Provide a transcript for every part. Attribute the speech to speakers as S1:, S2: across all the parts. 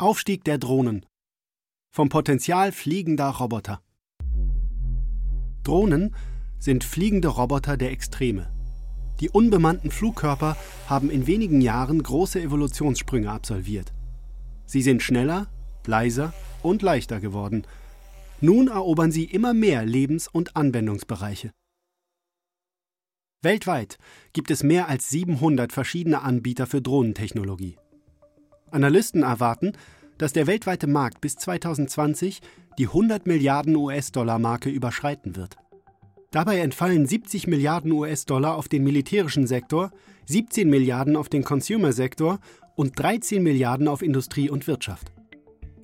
S1: Aufstieg der Drohnen. Vom Potenzial fliegender Roboter. Drohnen sind fliegende Roboter der Extreme. Die unbemannten Flugkörper haben in wenigen Jahren große Evolutionssprünge absolviert. Sie sind schneller, leiser und leichter geworden. Nun erobern sie immer mehr Lebens- und Anwendungsbereiche. Weltweit gibt es mehr als 700 verschiedene Anbieter für Drohnentechnologie. Analysten erwarten, dass der weltweite Markt bis 2020 die 100 Milliarden US-Dollar-Marke überschreiten wird. Dabei entfallen 70 Milliarden US-Dollar auf den militärischen Sektor, 17 Milliarden auf den Consumer-Sektor und 13 Milliarden auf Industrie und Wirtschaft.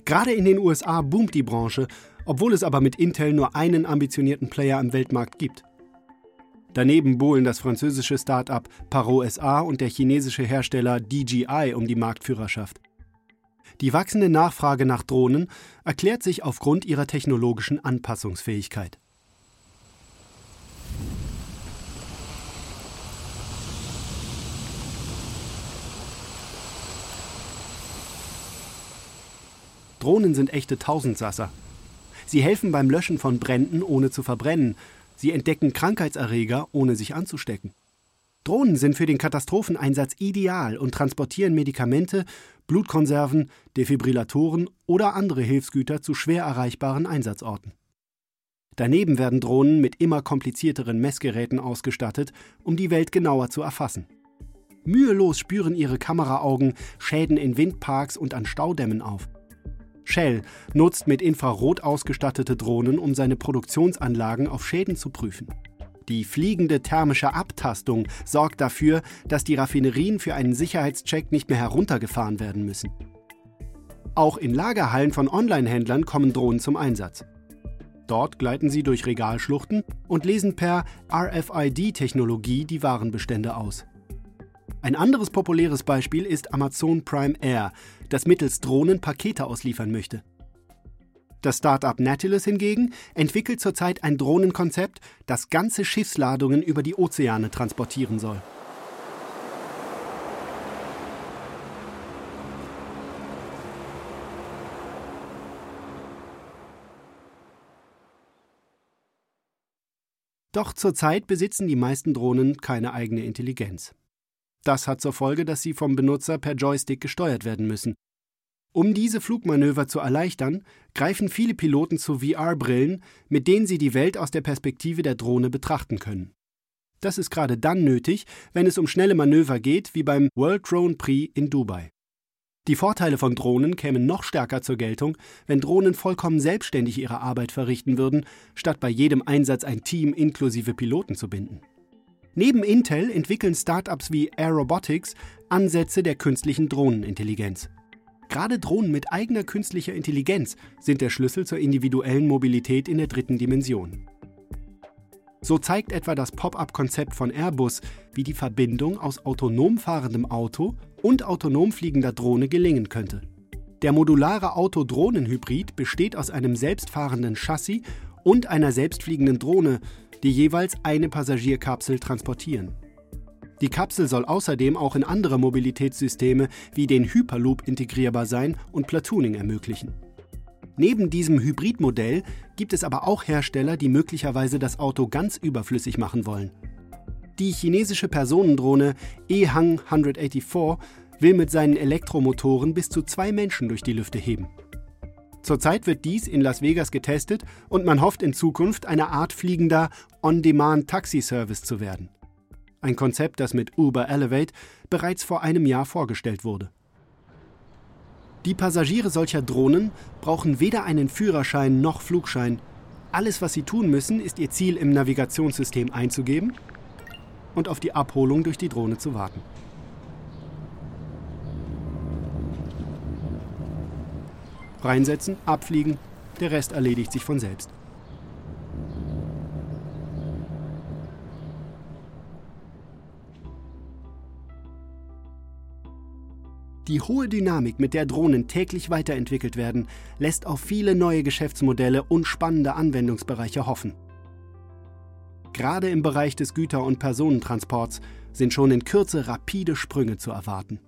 S1: Gerade in den USA boomt die Branche, obwohl es aber mit Intel nur einen ambitionierten Player am Weltmarkt gibt. Daneben buhlen das französische Start-up Paro SA und der chinesische Hersteller DJI um die Marktführerschaft. Die wachsende Nachfrage nach Drohnen erklärt sich aufgrund ihrer technologischen Anpassungsfähigkeit. Drohnen sind echte Tausendsasser. Sie helfen beim Löschen von Bränden ohne zu verbrennen, Sie entdecken Krankheitserreger, ohne sich anzustecken. Drohnen sind für den Katastropheneinsatz ideal und transportieren Medikamente, Blutkonserven, Defibrillatoren oder andere Hilfsgüter zu schwer erreichbaren Einsatzorten. Daneben werden Drohnen mit immer komplizierteren Messgeräten ausgestattet, um die Welt genauer zu erfassen. Mühelos spüren ihre Kameraaugen Schäden in Windparks und an Staudämmen auf. Shell nutzt mit Infrarot ausgestattete Drohnen, um seine Produktionsanlagen auf Schäden zu prüfen. Die fliegende thermische Abtastung sorgt dafür, dass die Raffinerien für einen Sicherheitscheck nicht mehr heruntergefahren werden müssen. Auch in Lagerhallen von Online-Händlern kommen Drohnen zum Einsatz. Dort gleiten sie durch Regalschluchten und lesen per RFID-Technologie die Warenbestände aus. Ein anderes populäres Beispiel ist Amazon Prime Air, das mittels Drohnen Pakete ausliefern möchte. Das Startup Nautilus hingegen entwickelt zurzeit ein Drohnenkonzept, das ganze Schiffsladungen über die Ozeane transportieren soll. Doch zurzeit besitzen die meisten Drohnen keine eigene Intelligenz. Das hat zur Folge, dass sie vom Benutzer per Joystick gesteuert werden müssen. Um diese Flugmanöver zu erleichtern, greifen viele Piloten zu VR-Brillen, mit denen sie die Welt aus der Perspektive der Drohne betrachten können. Das ist gerade dann nötig, wenn es um schnelle Manöver geht, wie beim World Drone Prix in Dubai. Die Vorteile von Drohnen kämen noch stärker zur Geltung, wenn Drohnen vollkommen selbstständig ihre Arbeit verrichten würden, statt bei jedem Einsatz ein Team inklusive Piloten zu binden. Neben Intel entwickeln Startups wie Air Robotics Ansätze der künstlichen Drohnenintelligenz. Gerade Drohnen mit eigener künstlicher Intelligenz sind der Schlüssel zur individuellen Mobilität in der dritten Dimension. So zeigt etwa das Pop-up-Konzept von Airbus, wie die Verbindung aus autonom fahrendem Auto und autonom fliegender Drohne gelingen könnte. Der modulare Auto-Drohnen-Hybrid besteht aus einem selbstfahrenden Chassis und einer selbstfliegenden Drohne, die jeweils eine Passagierkapsel transportieren. Die Kapsel soll außerdem auch in andere Mobilitätssysteme wie den Hyperloop integrierbar sein und Platooning ermöglichen. Neben diesem Hybridmodell gibt es aber auch Hersteller, die möglicherweise das Auto ganz überflüssig machen wollen. Die chinesische Personendrohne E-Hang 184 will mit seinen Elektromotoren bis zu zwei Menschen durch die Lüfte heben. Zurzeit wird dies in Las Vegas getestet und man hofft in Zukunft eine Art fliegender On-Demand-Taxi-Service zu werden. Ein Konzept, das mit Uber Elevate bereits vor einem Jahr vorgestellt wurde. Die Passagiere solcher Drohnen brauchen weder einen Führerschein noch Flugschein. Alles, was sie tun müssen, ist ihr Ziel im Navigationssystem einzugeben und auf die Abholung durch die Drohne zu warten. Reinsetzen, abfliegen, der Rest erledigt sich von selbst. Die hohe Dynamik, mit der Drohnen täglich weiterentwickelt werden, lässt auf viele neue Geschäftsmodelle und spannende Anwendungsbereiche hoffen. Gerade im Bereich des Güter- und Personentransports sind schon in Kürze rapide Sprünge zu erwarten.